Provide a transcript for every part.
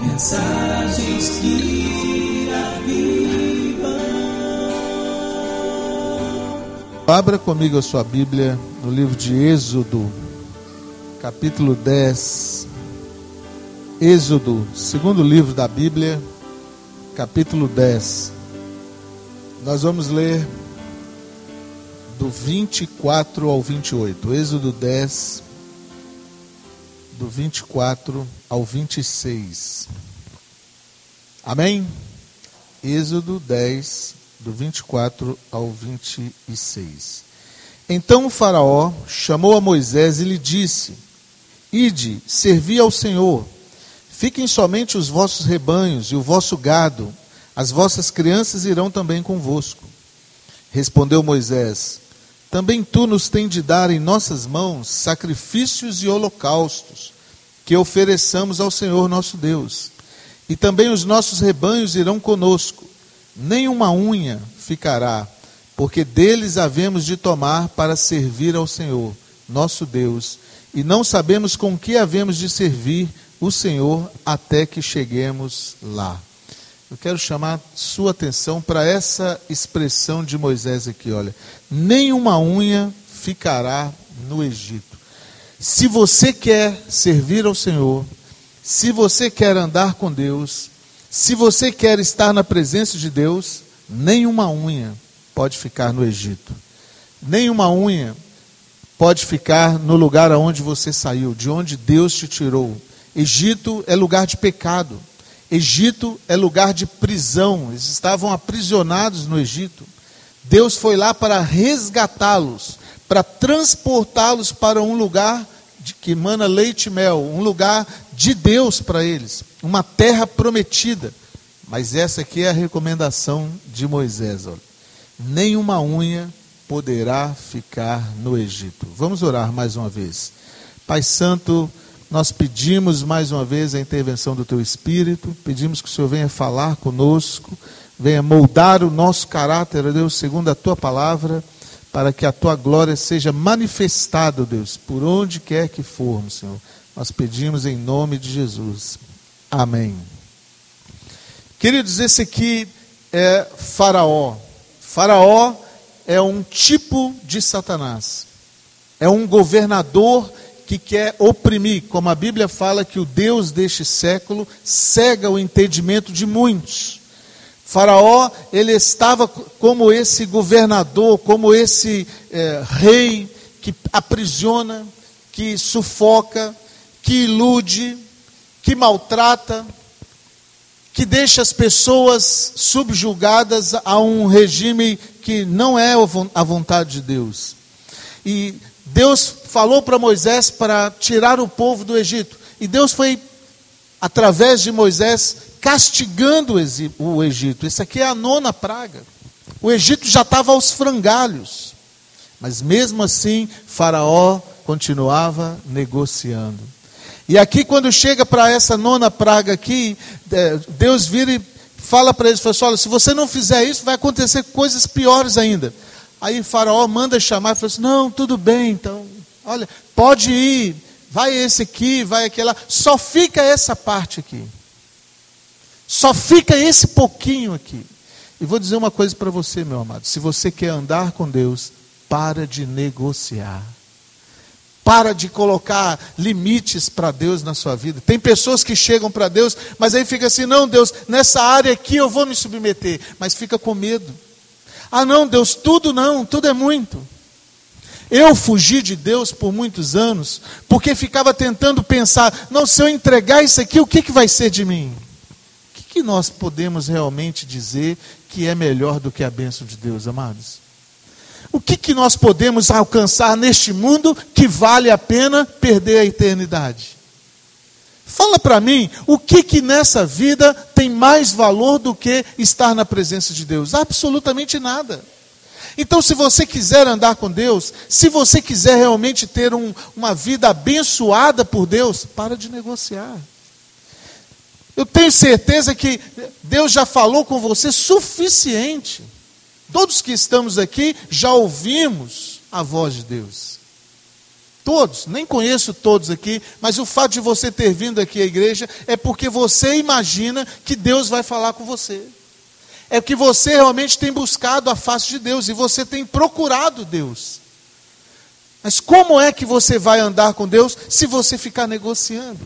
Mensagens que avivam. Abra comigo a sua Bíblia no livro de Êxodo, capítulo 10. Êxodo, segundo livro da Bíblia, capítulo 10. Nós vamos ler do 24 ao 28. Êxodo 10, do 24 ao 26. Amém? Êxodo 10, do 24 ao 26. Então o Faraó chamou a Moisés e lhe disse: Ide, servi ao Senhor. Fiquem somente os vossos rebanhos e o vosso gado, as vossas crianças irão também convosco. Respondeu Moisés: Também tu nos tem de dar em nossas mãos sacrifícios e holocaustos, que ofereçamos ao Senhor nosso Deus. E também os nossos rebanhos irão conosco, nem uma unha ficará, porque deles havemos de tomar para servir ao Senhor, nosso Deus, e não sabemos com que havemos de servir o Senhor até que cheguemos lá. Eu quero chamar sua atenção para essa expressão de Moisés aqui, olha. Nenhuma unha ficará no Egito. Se você quer servir ao Senhor, se você quer andar com Deus, se você quer estar na presença de Deus, nenhuma unha pode ficar no Egito. Nenhuma unha pode ficar no lugar aonde você saiu, de onde Deus te tirou. Egito é lugar de pecado. Egito é lugar de prisão. Eles estavam aprisionados no Egito. Deus foi lá para resgatá-los, para transportá-los para um lugar que emana leite e mel, um lugar de Deus para eles, uma terra prometida. Mas essa aqui é a recomendação de Moisés. Olha. Nenhuma unha poderá ficar no Egito. Vamos orar mais uma vez. Pai Santo, nós pedimos mais uma vez a intervenção do Teu Espírito, pedimos que o Senhor venha falar conosco, venha moldar o nosso caráter, Deus, segundo a Tua palavra, para que a Tua glória seja manifestada, Deus, por onde quer que formos, Senhor. Nós pedimos em nome de Jesus. Amém. Queridos, esse aqui é Faraó. Faraó é um tipo de Satanás. É um governador que quer oprimir, como a Bíblia fala que o Deus deste século cega o entendimento de muitos. Faraó, ele estava como esse governador, como esse é, rei que aprisiona, que sufoca, que ilude, que maltrata, que deixa as pessoas subjugadas a um regime que não é a vontade de Deus. E Deus falou para Moisés para tirar o povo do Egito. E Deus foi, através de Moisés, castigando o Egito. Isso aqui é a nona praga. O Egito já estava aos frangalhos. Mas mesmo assim, Faraó continuava negociando. E aqui, quando chega para essa nona praga aqui, é, Deus vira e fala para eles: fala assim, olha, se você não fizer isso, vai acontecer coisas piores ainda. Aí Faraó manda chamar e fala assim: não, tudo bem, então, olha, pode ir, vai esse aqui, vai aquele lá, só fica essa parte aqui. Só fica esse pouquinho aqui. E vou dizer uma coisa para você, meu amado: se você quer andar com Deus, para de negociar. Para de colocar limites para Deus na sua vida. Tem pessoas que chegam para Deus, mas aí fica assim: não, Deus, nessa área aqui eu vou me submeter, mas fica com medo. Ah, não, Deus, tudo não, tudo é muito. Eu fugi de Deus por muitos anos, porque ficava tentando pensar: não, se eu entregar isso aqui, o que, que vai ser de mim? O que, que nós podemos realmente dizer que é melhor do que a bênção de Deus, amados? O que, que nós podemos alcançar neste mundo que vale a pena perder a eternidade? Fala para mim, o que que nessa vida tem mais valor do que estar na presença de Deus? Absolutamente nada. Então, se você quiser andar com Deus, se você quiser realmente ter um, uma vida abençoada por Deus, para de negociar. Eu tenho certeza que Deus já falou com você suficiente. Todos que estamos aqui já ouvimos a voz de Deus. Todos, nem conheço todos aqui, mas o fato de você ter vindo aqui à igreja é porque você imagina que Deus vai falar com você. É que você realmente tem buscado a face de Deus e você tem procurado Deus. Mas como é que você vai andar com Deus se você ficar negociando?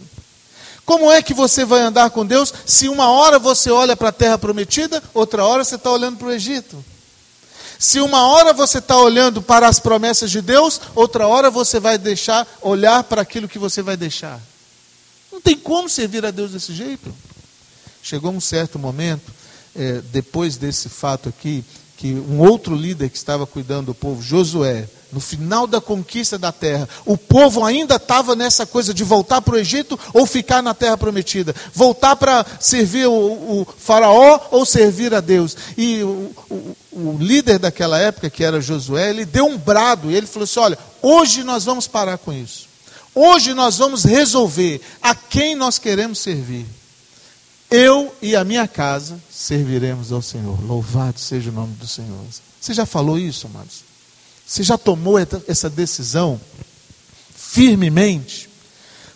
Como é que você vai andar com Deus se uma hora você olha para a terra prometida, outra hora você está olhando para o Egito? Se uma hora você está olhando para as promessas de Deus, outra hora você vai deixar olhar para aquilo que você vai deixar. Não tem como servir a Deus desse jeito. Chegou um certo momento, é, depois desse fato aqui, que um outro líder que estava cuidando do povo, Josué, no final da conquista da terra, o povo ainda estava nessa coisa de voltar para o Egito ou ficar na terra prometida, voltar para servir o, o, faraó ou servir a Deus. E o, o, o líder daquela época, que era Josué, ele deu um brado e ele falou assim: Olha, hoje nós vamos parar com isso. Hoje nós vamos resolver a quem nós queremos servir. Eu e a minha casa serviremos ao Senhor. Louvado seja o nome do Senhor. Você já falou isso, amados? Você já tomou essa decisão firmemente?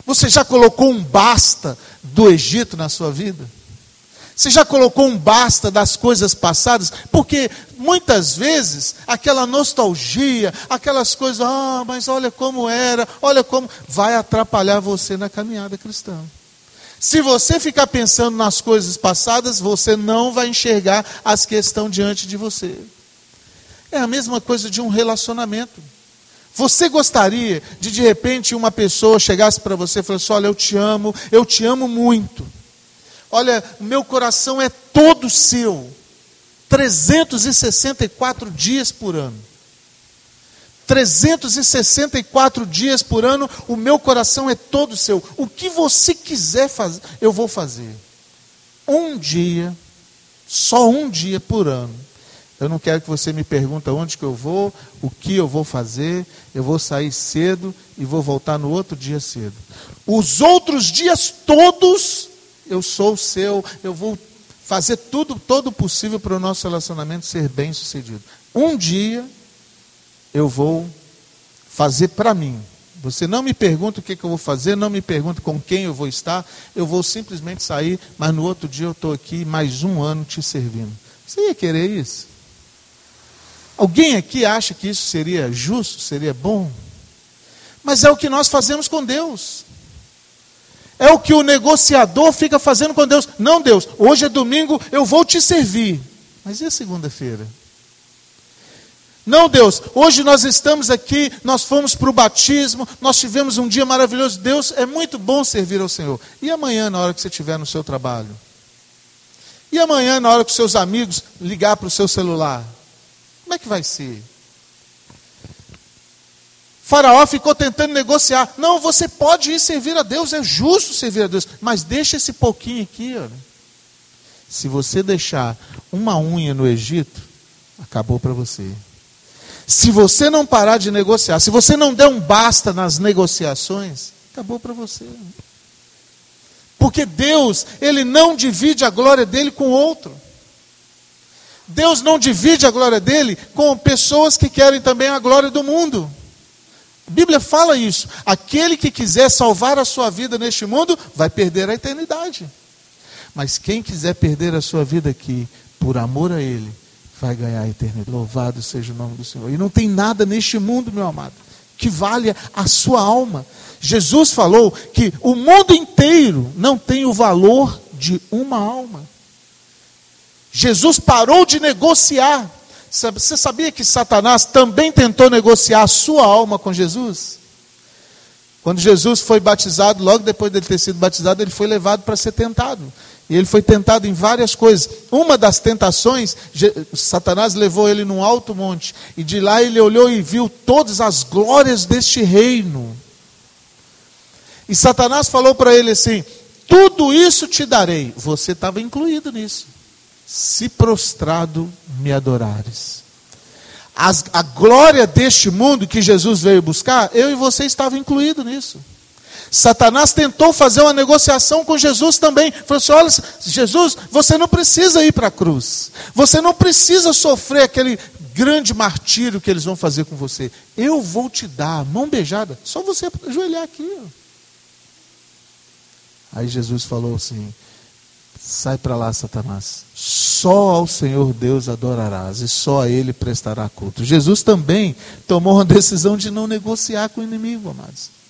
Você já colocou um basta do Egito na sua vida? Você já colocou um basta das coisas passadas? Porque muitas vezes aquela nostalgia, aquelas coisas, ah, mas olha como era, olha como, vai atrapalhar você na caminhada cristã. Se você ficar pensando nas coisas passadas, você não vai enxergar as que estão diante de você. É a mesma coisa de um relacionamento. Você gostaria de de repente uma pessoa chegasse para você e falasse: Olha, eu te amo, eu te amo muito. Olha, o meu coração é todo seu. 364 dias por ano. 364 dias por ano, o meu coração é todo seu. O que você quiser fazer, eu vou fazer. Um dia, só um dia por ano, eu não quero que você me pergunte onde que eu vou, o que eu vou fazer. Eu vou sair cedo e vou voltar no outro dia cedo. Os outros dias todos, eu sou seu, eu vou fazer tudo, todo possível para o nosso relacionamento ser bem sucedido. Um dia eu vou fazer para mim. Você não me pergunta o que, que eu vou fazer, não me pergunta com quem eu vou estar, eu vou simplesmente sair, mas no outro dia eu estou aqui mais um ano te servindo. Você ia querer isso? Alguém aqui acha que isso seria justo, seria bom? Mas é o que nós fazemos com Deus. É o que o negociador fica fazendo com Deus. Não, Deus, hoje é domingo, eu vou te servir. Mas e a segunda-feira? Não, Deus, hoje nós estamos aqui, nós fomos para o batismo, nós tivemos um dia maravilhoso. Deus, é muito bom servir ao Senhor. E amanhã, na hora que você estiver no seu trabalho? E amanhã, na hora que os seus amigos ligar para o seu celular? Como é que vai ser? Faraó ficou tentando negociar. Não, você pode ir servir a Deus, é justo servir a Deus, mas deixa esse pouquinho aqui. Olha. Se você deixar uma unha no Egito, acabou para você. Se você não parar de negociar, se você não der um basta nas negociações, acabou para você. Porque Deus, Ele não divide a glória dele com outro. Deus não divide a glória dele com pessoas que querem também a glória do mundo. A Bíblia fala isso. Aquele que quiser salvar a sua vida neste mundo vai perder a eternidade. Mas quem quiser perder a sua vida aqui, por amor a Ele, vai ganhar a eternidade. Louvado seja o nome do Senhor. E não tem nada neste mundo, meu amado, que valha a sua alma. Jesus falou que o mundo inteiro não tem o valor de uma alma. Jesus parou de negociar. Você sabia que Satanás também tentou negociar a sua alma com Jesus? Quando Jesus foi batizado, logo depois dele ter sido batizado, ele foi levado para ser tentado. E ele foi tentado em várias coisas. Uma das tentações, Satanás levou ele num alto monte. E de lá ele olhou e viu todas as glórias deste reino. E Satanás falou para ele assim: Tudo isso te darei. Você estava incluído nisso se prostrado me adorares. As, a glória deste mundo que Jesus veio buscar, eu e você estavam incluídos nisso. Satanás tentou fazer uma negociação com Jesus também. Falou assim: olha, Jesus, você não precisa ir para a cruz. Você não precisa sofrer aquele grande martírio que eles vão fazer com você. Eu vou te dar, mão beijada, só você ajoelhar aqui. Ó. Aí Jesus falou assim: Sai para lá, Satanás. Só ao Senhor Deus adorarás e só a Ele prestará culto. Jesus também tomou uma decisão de não negociar com o inimigo, amados.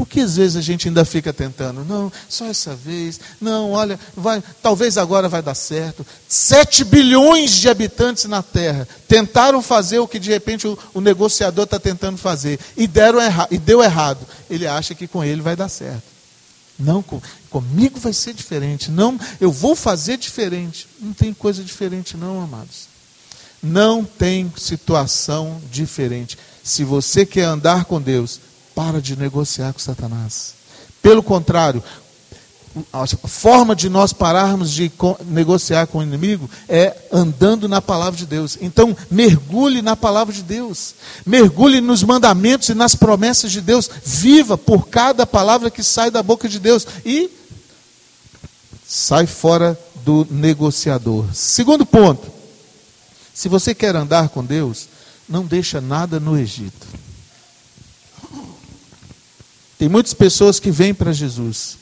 Porque às vezes a gente ainda fica tentando, não, só essa vez, não, olha, vai, talvez agora vai dar certo. Sete bilhões de habitantes na Terra tentaram fazer o que de repente o, o negociador está tentando fazer e, deram erra, e deu errado. Ele acha que com ele vai dar certo. Não, com, comigo vai ser diferente. Não, eu vou fazer diferente. Não tem coisa diferente, não, amados. Não tem situação diferente. Se você quer andar com Deus, para de negociar com Satanás. Pelo contrário, a forma de nós pararmos de negociar com o inimigo é andando na palavra de Deus. Então, mergulhe na palavra de Deus. Mergulhe nos mandamentos e nas promessas de Deus. Viva por cada palavra que sai da boca de Deus. E sai fora do negociador. Segundo ponto. Se você quer andar com Deus, não deixa nada no Egito. Tem muitas pessoas que vêm para Jesus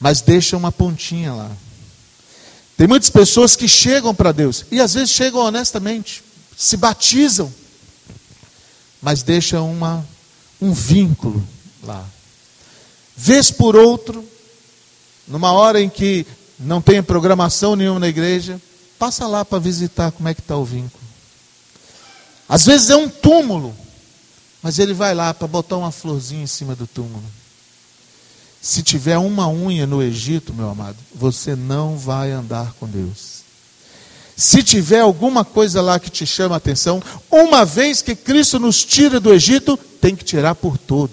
mas deixa uma pontinha lá. Tem muitas pessoas que chegam para Deus, e às vezes chegam honestamente, se batizam, mas deixam uma, um vínculo lá. Vez por outro, numa hora em que não tem programação nenhuma na igreja, passa lá para visitar como é que está o vínculo. Às vezes é um túmulo, mas ele vai lá para botar uma florzinha em cima do túmulo. Se tiver uma unha no Egito, meu amado, você não vai andar com Deus. Se tiver alguma coisa lá que te chama a atenção, uma vez que Cristo nos tira do Egito, tem que tirar por todo.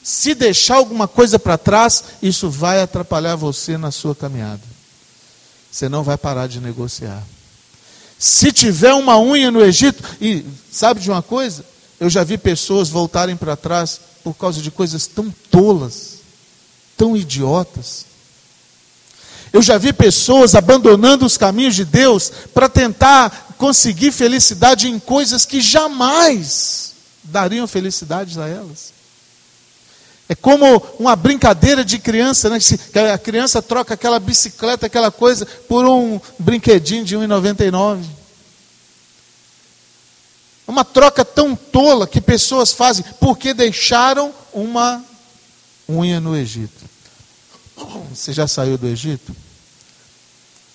Se deixar alguma coisa para trás, isso vai atrapalhar você na sua caminhada. Você não vai parar de negociar. Se tiver uma unha no Egito, e sabe de uma coisa? Eu já vi pessoas voltarem para trás por causa de coisas tão tolas, tão idiotas. Eu já vi pessoas abandonando os caminhos de Deus para tentar conseguir felicidade em coisas que jamais dariam felicidade a elas. É como uma brincadeira de criança, né? A criança troca aquela bicicleta, aquela coisa, por um brinquedinho de 1,99. Uma troca tão tola que pessoas fazem porque deixaram uma unha no Egito. Você já saiu do Egito?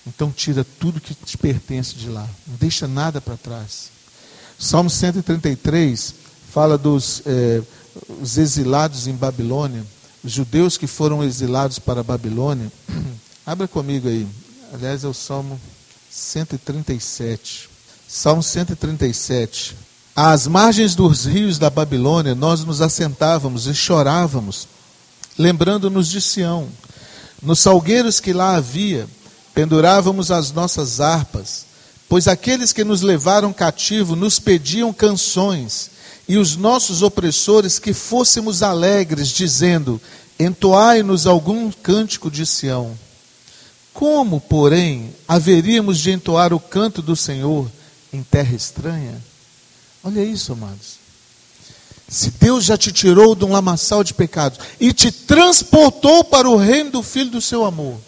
Então tira tudo que te pertence de lá. Não deixa nada para trás. Salmo 133 fala dos é, os exilados em Babilônia, os judeus que foram exilados para a Babilônia. Abra comigo aí. Aliás, é o Salmo 137. Salmo 137. Às margens dos rios da Babilônia, nós nos assentávamos e chorávamos, lembrando-nos de Sião. Nos salgueiros que lá havia, pendurávamos as nossas harpas, pois aqueles que nos levaram cativo nos pediam canções, e os nossos opressores que fôssemos alegres, dizendo: Entoai-nos algum cântico de Sião. Como, porém, haveríamos de entoar o canto do Senhor em terra estranha? Olha isso, amados. Se Deus já te tirou de um lamaçal de pecados e te transportou para o reino do Filho do seu amor,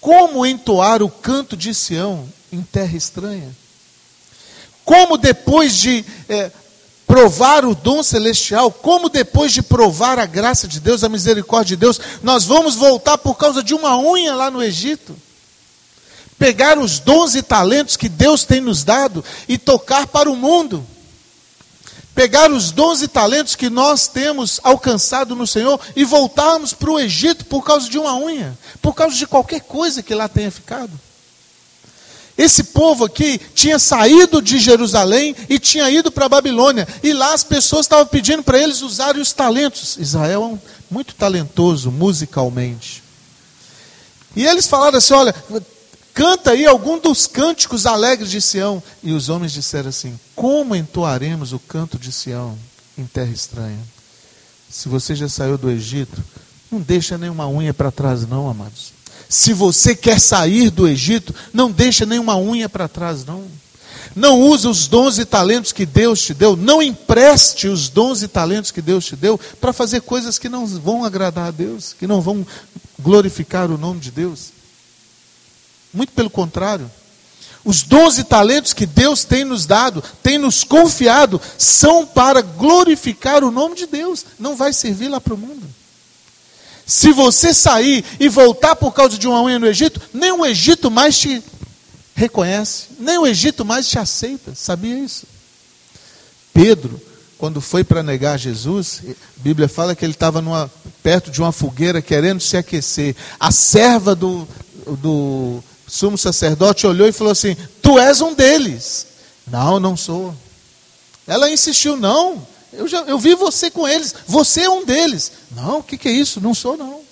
como entoar o canto de Sião em terra estranha? Como depois de é, provar o dom celestial, como depois de provar a graça de Deus, a misericórdia de Deus, nós vamos voltar por causa de uma unha lá no Egito? Pegar os dons e talentos que Deus tem nos dado e tocar para o mundo pegar os dons e talentos que nós temos alcançado no Senhor e voltarmos para o Egito por causa de uma unha, por causa de qualquer coisa que lá tenha ficado. Esse povo aqui tinha saído de Jerusalém e tinha ido para a Babilônia, e lá as pessoas estavam pedindo para eles usarem os talentos. Israel é um, muito talentoso musicalmente. E eles falaram assim: olha, Canta aí algum dos cânticos alegres de Sião. E os homens disseram assim: Como entoaremos o canto de Sião em terra estranha? Se você já saiu do Egito, não deixa nenhuma unha para trás, não, amados. Se você quer sair do Egito, não deixa nenhuma unha para trás, não. Não use os dons e talentos que Deus te deu, não empreste os dons e talentos que Deus te deu para fazer coisas que não vão agradar a Deus, que não vão glorificar o nome de Deus. Muito pelo contrário. Os dons e talentos que Deus tem nos dado, tem nos confiado, são para glorificar o nome de Deus, não vai servir lá para o mundo. Se você sair e voltar por causa de uma unha no Egito, nem o Egito mais te reconhece, nem o Egito mais te aceita. Sabia isso? Pedro, quando foi para negar Jesus, a Bíblia fala que ele estava perto de uma fogueira querendo se aquecer. A serva do, do sumo sacerdote olhou e falou assim: Tu és um deles. Não, não sou. Ela insistiu: Não, eu, já, eu vi você com eles, você é um deles. Não, o que, que é isso? Não sou, não.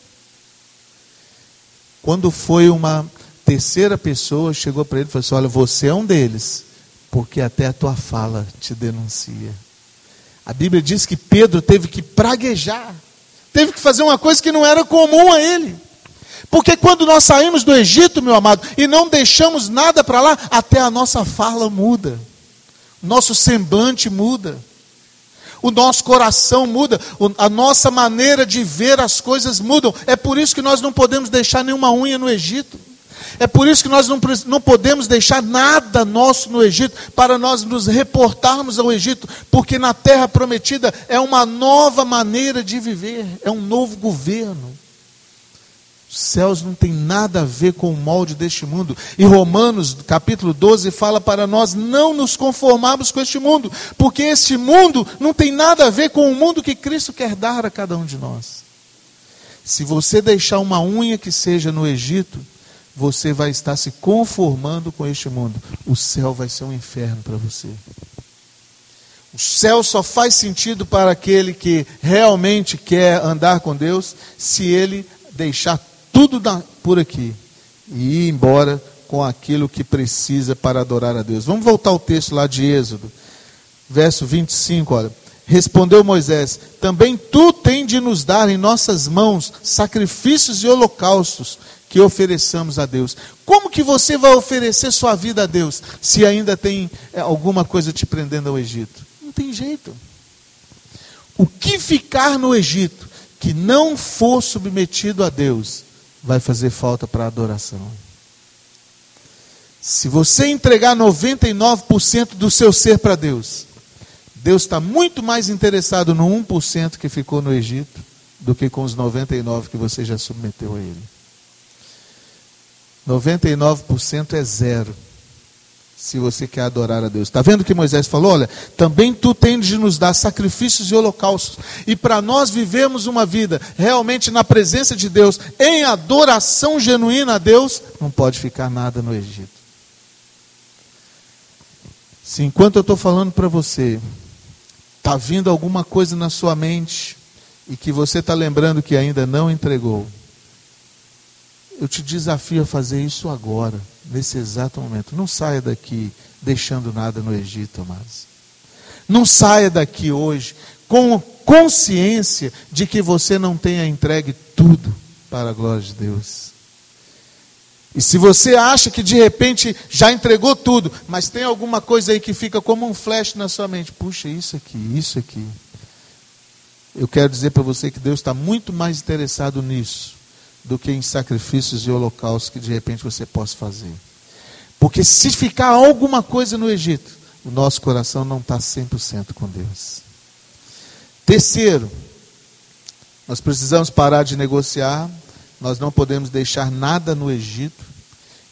Quando foi uma terceira pessoa, chegou para ele e falou assim: Olha, você é um deles, porque até a tua fala te denuncia. A Bíblia diz que Pedro teve que praguejar, teve que fazer uma coisa que não era comum a ele. Porque quando nós saímos do Egito, meu amado, e não deixamos nada para lá, até a nossa fala muda, nosso semblante muda o nosso coração muda, a nossa maneira de ver as coisas mudam. É por isso que nós não podemos deixar nenhuma unha no Egito. É por isso que nós não, não podemos deixar nada nosso no Egito para nós nos reportarmos ao Egito, porque na terra prometida é uma nova maneira de viver, é um novo governo. Os céus não tem nada a ver com o molde deste mundo. E Romanos, capítulo 12, fala para nós não nos conformarmos com este mundo, porque este mundo não tem nada a ver com o mundo que Cristo quer dar a cada um de nós. Se você deixar uma unha que seja no Egito, você vai estar se conformando com este mundo. O céu vai ser um inferno para você. O céu só faz sentido para aquele que realmente quer andar com Deus se ele deixar tudo por aqui e ir embora com aquilo que precisa para adorar a Deus. Vamos voltar ao texto lá de Êxodo, verso 25, olha. Respondeu Moisés: Também tu tens de nos dar em nossas mãos sacrifícios e holocaustos que ofereçamos a Deus. Como que você vai oferecer sua vida a Deus se ainda tem é, alguma coisa te prendendo ao Egito? Não tem jeito. O que ficar no Egito que não for submetido a Deus vai fazer falta para a adoração. Se você entregar 99% do seu ser para Deus, Deus está muito mais interessado no 1% que ficou no Egito do que com os 99% que você já submeteu a Ele. 99% é zero se você quer adorar a Deus. Está vendo que Moisés falou? Olha, também tu tens de nos dar sacrifícios e holocaustos. E para nós vivermos uma vida realmente na presença de Deus, em adoração genuína a Deus, não pode ficar nada no Egito. Se enquanto eu estou falando para você, está vindo alguma coisa na sua mente e que você está lembrando que ainda não entregou, eu te desafio a fazer isso agora, nesse exato momento. Não saia daqui deixando nada no Egito, amados. Não saia daqui hoje com consciência de que você não tenha entregue tudo para a glória de Deus. E se você acha que de repente já entregou tudo, mas tem alguma coisa aí que fica como um flash na sua mente, puxa, isso aqui, isso aqui. Eu quero dizer para você que Deus está muito mais interessado nisso do que em sacrifícios e holocaustos que de repente você possa fazer. Porque se ficar alguma coisa no Egito, o nosso coração não está 100% com Deus. Terceiro, nós precisamos parar de negociar, nós não podemos deixar nada no Egito.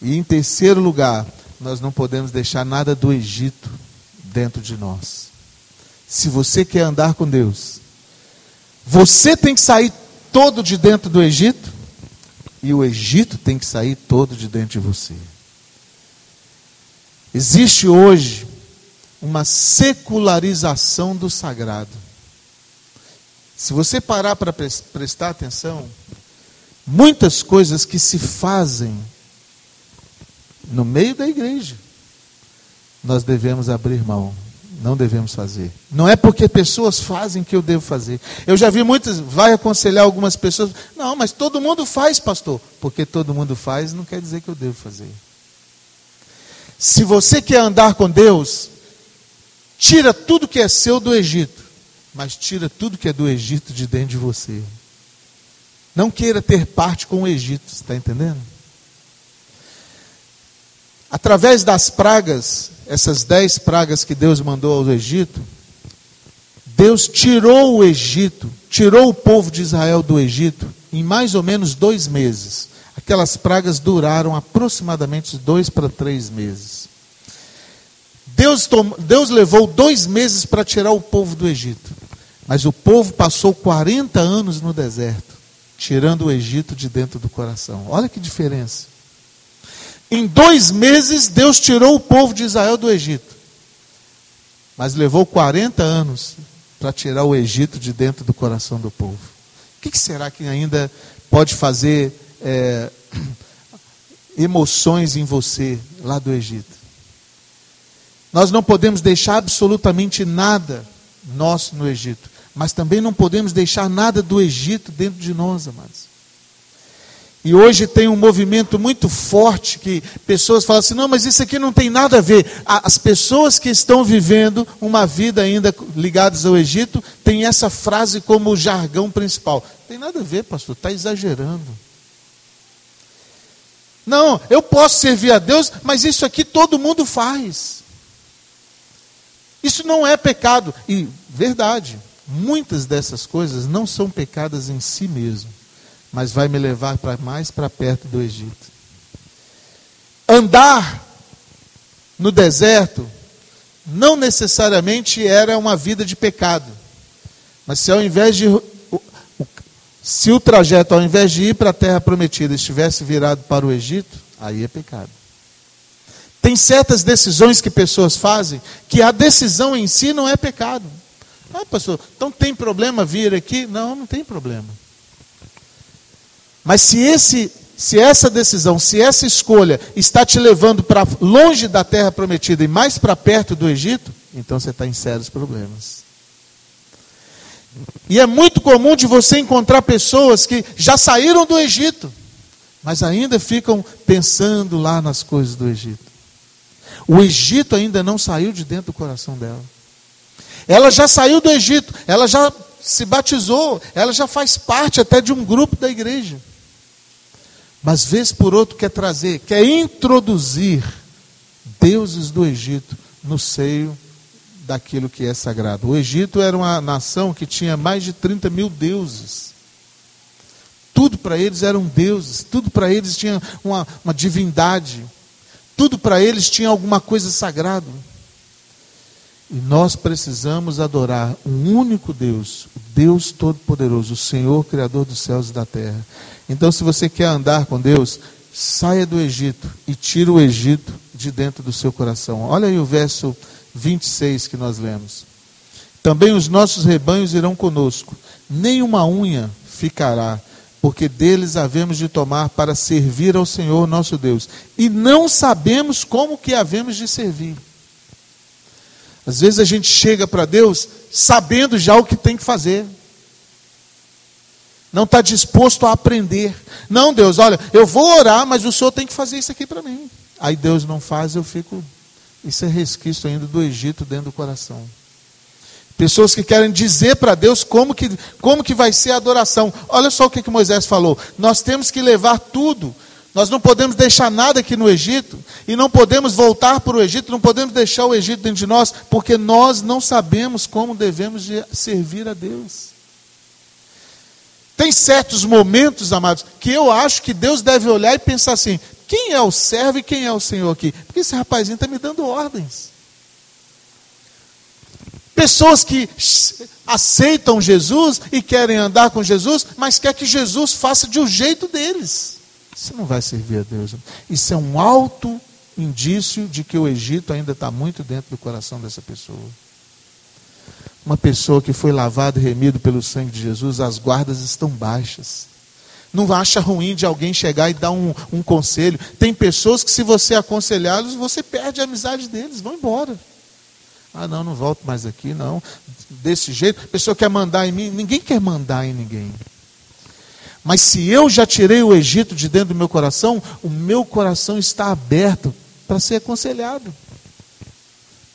E em terceiro lugar, nós não podemos deixar nada do Egito dentro de nós. Se você quer andar com Deus, você tem que sair todo de dentro do Egito e o Egito tem que sair todo de dentro de você. Existe hoje uma secularização do sagrado. Se você parar para prestar atenção, muitas coisas que se fazem no meio da igreja, nós devemos abrir mão não devemos fazer. Não é porque pessoas fazem que eu devo fazer. Eu já vi muitas, vai aconselhar algumas pessoas, não, mas todo mundo faz, pastor. Porque todo mundo faz não quer dizer que eu devo fazer. Se você quer andar com Deus, tira tudo que é seu do Egito, mas tira tudo que é do Egito de dentro de você. Não queira ter parte com o Egito, está entendendo? Através das pragas, essas dez pragas que Deus mandou ao Egito, Deus tirou o Egito, tirou o povo de Israel do Egito em mais ou menos dois meses. Aquelas pragas duraram aproximadamente dois para três meses. Deus, tom, Deus levou dois meses para tirar o povo do Egito. Mas o povo passou 40 anos no deserto, tirando o Egito de dentro do coração. Olha que diferença. Em dois meses, Deus tirou o povo de Israel do Egito. Mas levou 40 anos para tirar o Egito de dentro do coração do povo. O que, será que ainda pode fazer é, emoções em você lá do Egito? Nós não podemos deixar absolutamente nada nosso no Egito, mas também não podemos deixar nada do Egito dentro de nós, amados. E hoje tem um movimento muito forte que pessoas falam assim: não, mas isso aqui não tem nada a ver. As pessoas que estão vivendo uma vida ainda ligadas ao Egito têm essa frase como jargão principal. Tem nada a ver, pastor, está exagerando. Não, eu posso servir a Deus, mas isso aqui todo mundo faz. Isso não é pecado. E, verdade, muitas dessas coisas não são pecadas em si mesmo mas vai me levar para mais para perto do Egito. Andar no deserto não necessariamente era uma vida de pecado. Mas se ao invés de se o trajeto ao invés de ir para a terra prometida estivesse virado para o Egito, aí é pecado. Tem certas decisões que pessoas fazem que a decisão em si não é pecado. Ah, pastor, então tem problema vir aqui? Não, não tem problema. Mas se, esse, se essa decisão, se essa escolha está te levando para longe da terra prometida e mais para perto do Egito, então você está em sérios problemas. E é muito comum de você encontrar pessoas que já saíram do Egito, mas ainda ficam pensando lá nas coisas do Egito. O Egito ainda não saiu de dentro do coração dela. Ela já saiu do Egito, ela já se batizou, ela já faz parte até de um grupo da igreja mas vez por outro quer trazer, quer introduzir deuses do Egito no seio daquilo que é sagrado. O Egito era uma nação que tinha mais de 30 mil deuses. Tudo para eles eram deuses, tudo para eles tinha uma, uma divindade, tudo para eles tinha alguma coisa sagrada. E nós precisamos adorar um único Deus, o Deus Todo-Poderoso, o Senhor Criador dos céus e da terra. Então, se você quer andar com Deus, saia do Egito e tira o Egito de dentro do seu coração. Olha aí o verso 26 que nós lemos. Também os nossos rebanhos irão conosco, nem uma unha ficará, porque deles havemos de tomar para servir ao Senhor nosso Deus. E não sabemos como que havemos de servir. Às vezes a gente chega para Deus sabendo já o que tem que fazer não está disposto a aprender. Não, Deus, olha, eu vou orar, mas o Senhor tem que fazer isso aqui para mim. Aí Deus não faz, eu fico. Isso é resquício ainda do Egito dentro do coração. Pessoas que querem dizer para Deus como que, como que vai ser a adoração. Olha só o que, que Moisés falou. Nós temos que levar tudo. Nós não podemos deixar nada aqui no Egito. E não podemos voltar para o Egito. Não podemos deixar o Egito dentro de nós. Porque nós não sabemos como devemos de servir a Deus. Tem certos momentos, amados, que eu acho que Deus deve olhar e pensar assim: quem é o servo e quem é o Senhor aqui? Porque esse rapazinho está me dando ordens. Pessoas que aceitam Jesus e querem andar com Jesus, mas quer que Jesus faça de um jeito deles. Isso não vai servir a Deus. Isso é um alto indício de que o Egito ainda está muito dentro do coração dessa pessoa uma pessoa que foi lavado e remido pelo sangue de Jesus, as guardas estão baixas. Não acha ruim de alguém chegar e dar um, um conselho. Tem pessoas que, se você aconselhá-los, você perde a amizade deles, vão embora. Ah, não, não volto mais aqui, não. Desse jeito, a pessoa quer mandar em mim. Ninguém quer mandar em ninguém. Mas se eu já tirei o Egito de dentro do meu coração, o meu coração está aberto para ser aconselhado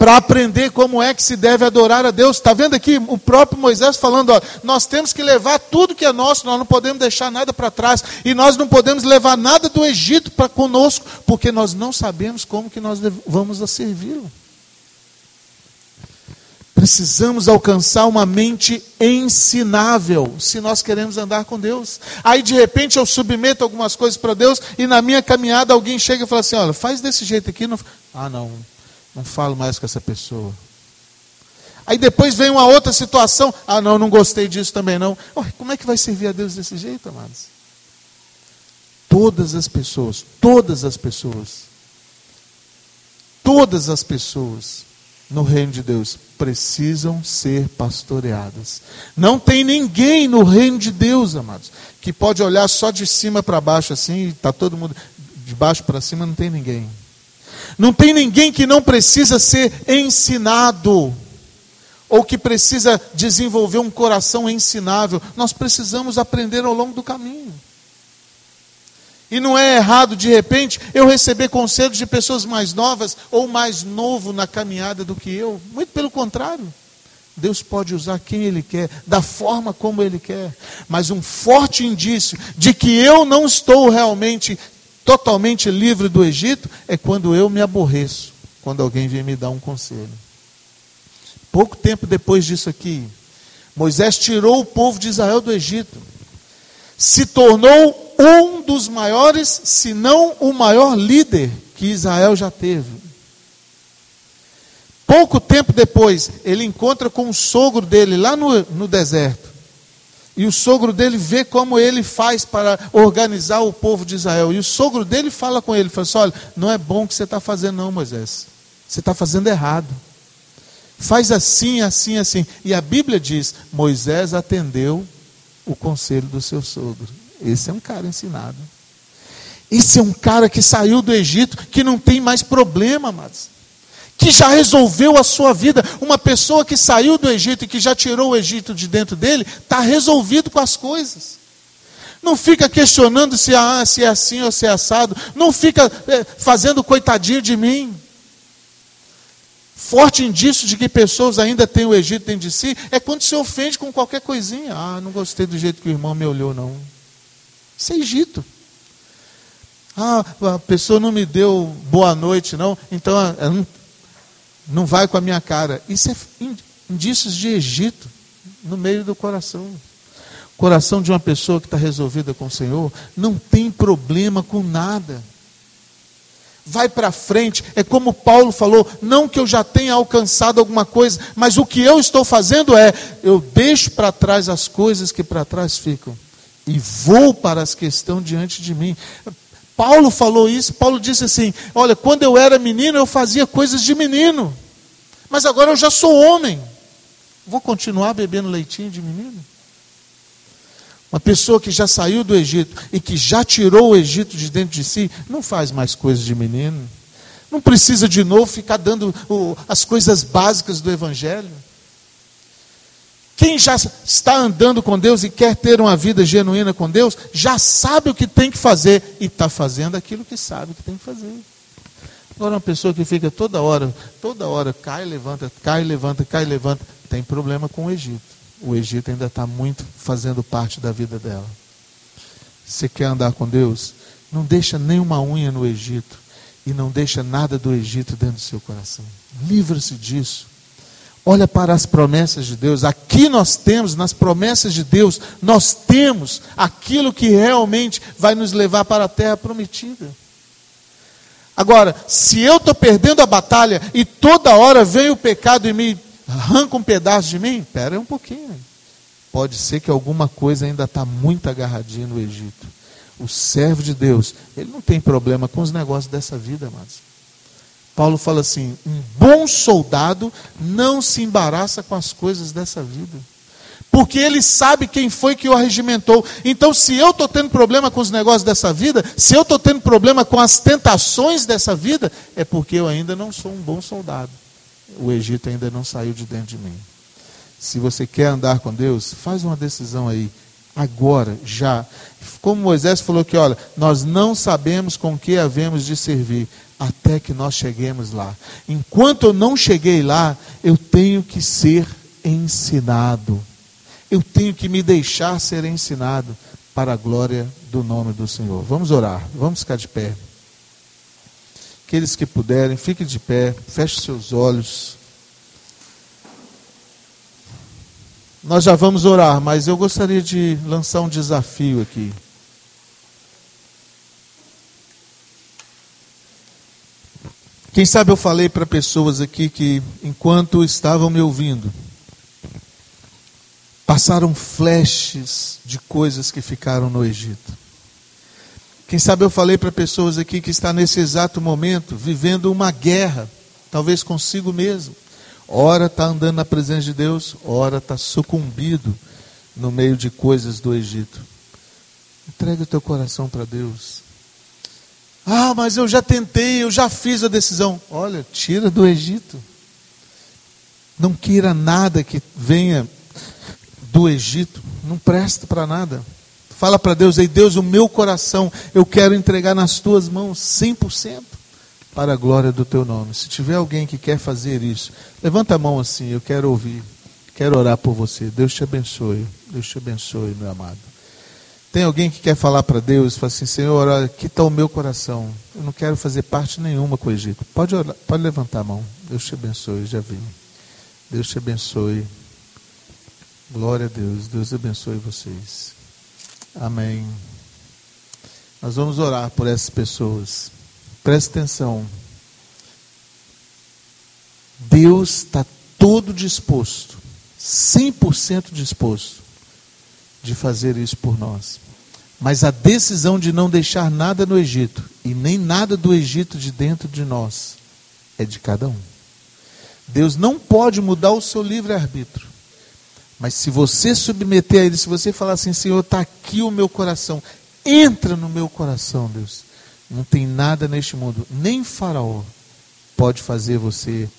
para aprender como é que se deve adorar a Deus. Está vendo aqui o próprio Moisés falando: ó, nós temos que levar tudo que é nosso, nós não podemos deixar nada para trás, e nós não podemos levar nada do Egito para conosco, porque nós não sabemos como que nós vamos a servi-lo. Precisamos alcançar uma mente ensinável se nós queremos andar com Deus. Aí de repente eu submeto algumas coisas para Deus e na minha caminhada alguém chega e fala assim: olha, faz desse jeito aqui. Não... Ah, não, não falo mais com essa pessoa. Aí depois vem uma outra situação. Ah, não, não gostei disso também não. como é que vai servir a Deus desse jeito, amados? Todas as pessoas, todas as pessoas, todas as pessoas no reino de Deus precisam ser pastoreadas. Não tem ninguém no reino de Deus, amados, que pode olhar só de cima para baixo assim, está todo mundo de baixo para cima, não tem ninguém. Não tem ninguém que não precisa ser ensinado ou que precisa desenvolver um coração ensinável. Nós precisamos aprender ao longo do caminho. E não é errado, de repente, eu receber conselhos de pessoas mais novas ou mais novo na caminhada do que eu. Muito pelo contrário. Deus pode usar quem Ele quer, da forma como Ele quer. Mas um forte indício de que eu não estou realmente totalmente livre do Egito é quando eu me aborreço, quando alguém vem me dar um conselho. Pouco tempo depois disso aqui, Moisés tirou o povo de Israel do Egito, se tornou um dos maiores, se não o maior líder que Israel já teve. Pouco tempo depois, ele encontra com o sogro dele lá no, no deserto. E o sogro dele vê como ele faz para organizar o povo de Israel. E o sogro dele fala com ele: fala assim, olha, não é bom o que você está fazendo, não, Moisés. Você está fazendo errado. Faz assim, assim, assim. E a Bíblia diz: Moisés atendeu o conselho do seu sogro. Esse é um cara ensinado. Esse é um cara que saiu do Egito, que não tem mais problema, mas que já resolveu a sua vida. Uma pessoa que saiu do Egito e que já tirou o Egito de dentro dele, está resolvido com as coisas. Não fica questionando se, ah, se é assim ou se é assado. Não fica é, fazendo coitadinho de mim. Forte indício de que pessoas ainda têm o Egito dentro de si é quando se ofende com qualquer coisinha. Ah, não gostei do jeito que o irmão me olhou, não. Isso é Egito. Ah, a pessoa não me deu boa noite, não. Então, não vai com a minha cara. Isso é indícios de Egito no meio do coração. O coração de uma pessoa que está resolvida com o Senhor não tem problema com nada. Vai para frente, é como Paulo falou: não que eu já tenha alcançado alguma coisa, mas o que eu estou fazendo é: eu deixo para trás as coisas que para trás ficam e vou para as que estão diante de mim. Paulo falou isso, Paulo disse assim: Olha, quando eu era menino, eu fazia coisas de menino, mas agora eu já sou homem. Vou continuar bebendo leitinho de menino? Uma pessoa que já saiu do Egito e que já tirou o Egito de dentro de si, não faz mais coisas de menino. Não precisa de novo ficar dando as coisas básicas do Evangelho. Quem já está andando com Deus e quer ter uma vida genuína com Deus, já sabe o que tem que fazer e está fazendo aquilo que sabe que tem que fazer. Agora, uma pessoa que fica toda hora, toda hora, cai, levanta, cai, levanta, cai, levanta, tem problema com o Egito. O Egito ainda está muito fazendo parte da vida dela. Você quer andar com Deus? Não deixa nenhuma unha no Egito e não deixa nada do Egito dentro do seu coração. Livra-se disso. Olha para as promessas de Deus. Aqui nós temos, nas promessas de Deus, nós temos aquilo que realmente vai nos levar para a terra prometida. Agora, se eu estou perdendo a batalha e toda hora vem o pecado e me arranca um pedaço de mim, espera um pouquinho. Pode ser que alguma coisa ainda está muito agarradinha no Egito. O servo de Deus, ele não tem problema com os negócios dessa vida, amados. Paulo fala assim: um bom soldado não se embaraça com as coisas dessa vida. Porque ele sabe quem foi que o arregimentou. Então, se eu estou tendo problema com os negócios dessa vida, se eu estou tendo problema com as tentações dessa vida, é porque eu ainda não sou um bom soldado. O Egito ainda não saiu de dentro de mim. Se você quer andar com Deus, faz uma decisão aí. Agora, já. Como Moisés falou que, olha, nós não sabemos com que havemos de servir até que nós cheguemos lá. Enquanto eu não cheguei lá, eu tenho que ser ensinado. Eu tenho que me deixar ser ensinado para a glória do nome do Senhor. Vamos orar, vamos ficar de pé. Aqueles que puderem, fiquem de pé, feche seus olhos. Nós já vamos orar, mas eu gostaria de lançar um desafio aqui. Quem sabe eu falei para pessoas aqui que, enquanto estavam me ouvindo, passaram flashes de coisas que ficaram no Egito. Quem sabe eu falei para pessoas aqui que está nesse exato momento vivendo uma guerra, talvez consigo mesmo. Ora está andando na presença de Deus, ora está sucumbido no meio de coisas do Egito. Entregue o teu coração para Deus. Ah, mas eu já tentei, eu já fiz a decisão. Olha, tira do Egito. Não queira nada que venha do Egito, não presta para nada. Fala para Deus, ei Deus, o meu coração eu quero entregar nas tuas mãos 100% para a glória do teu nome. Se tiver alguém que quer fazer isso, levanta a mão assim, eu quero ouvir, quero orar por você. Deus te abençoe, Deus te abençoe, meu amado. Tem alguém que quer falar para Deus, fala assim, Senhor, aqui está o meu coração. Eu não quero fazer parte nenhuma com o Egito. Pode, orar, pode levantar a mão. Deus te abençoe, já vi. Deus te abençoe. Glória a Deus. Deus abençoe vocês. Amém. Nós vamos orar por essas pessoas. Preste atenção. Deus está todo disposto, 100% disposto, de fazer isso por nós. Mas a decisão de não deixar nada no Egito e nem nada do Egito de dentro de nós é de cada um. Deus não pode mudar o seu livre-arbítrio. Mas se você submeter a Ele, se você falar assim, Senhor, está aqui o meu coração, entra no meu coração, Deus. Não tem nada neste mundo, nem Faraó pode fazer você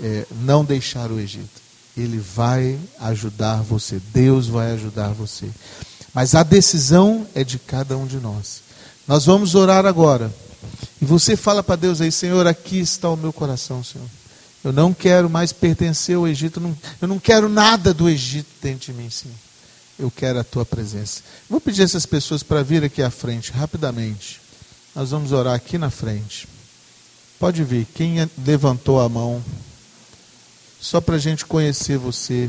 é, não deixar o Egito. Ele vai ajudar você, Deus vai ajudar você. Mas a decisão é de cada um de nós. Nós vamos orar agora. E você fala para Deus aí, Senhor, aqui está o meu coração, Senhor. Eu não quero mais pertencer ao Egito. eu não quero nada do Egito dentro de mim, sim. Eu quero a tua presença. Vou pedir essas pessoas para vir aqui à frente, rapidamente. Nós vamos orar aqui na frente. Pode vir. Quem levantou a mão? Só para a gente conhecer você.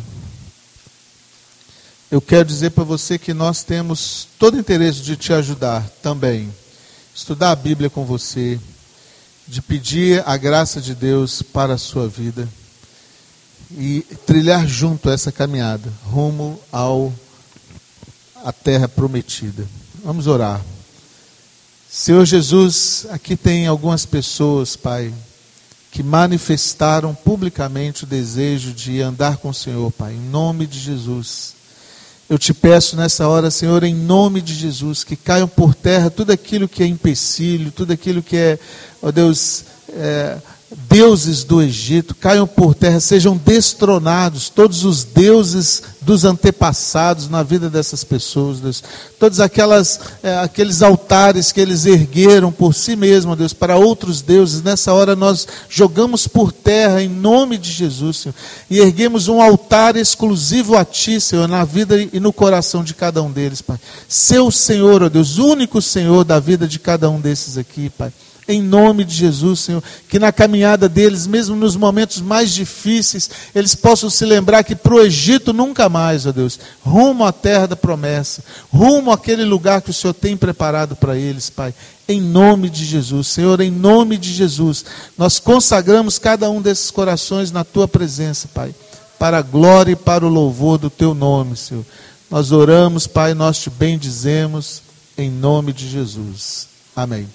Eu quero dizer para você que nós temos todo o interesse de te ajudar também. Estudar a Bíblia com você de pedir a graça de Deus para a sua vida e trilhar junto essa caminhada rumo ao a terra prometida. Vamos orar. Senhor Jesus, aqui tem algumas pessoas, Pai, que manifestaram publicamente o desejo de andar com o Senhor, Pai, em nome de Jesus. Eu te peço nessa hora, Senhor, em nome de Jesus, que caiam por terra tudo aquilo que é empecilho, tudo aquilo que é, ó Deus, é, deuses do Egito caiam por terra, sejam destronados, todos os deuses dos antepassados na vida dessas pessoas, Deus. Todos aquelas, é, aqueles altares que eles ergueram por si mesmos, Deus, para outros deuses, nessa hora nós jogamos por terra em nome de Jesus, Senhor, e erguemos um altar exclusivo a Ti, Senhor, na vida e no coração de cada um deles, Pai. Seu Senhor, ó Deus, único Senhor da vida de cada um desses aqui, Pai em nome de Jesus, Senhor, que na caminhada deles, mesmo nos momentos mais difíceis, eles possam se lembrar que para o Egito nunca mais, ó Deus, rumo à terra da promessa, rumo àquele lugar que o Senhor tem preparado para eles, Pai, em nome de Jesus, Senhor, em nome de Jesus, nós consagramos cada um desses corações na tua presença, Pai, para a glória e para o louvor do teu nome, Senhor. Nós oramos, Pai, nós te bendizemos, em nome de Jesus. Amém.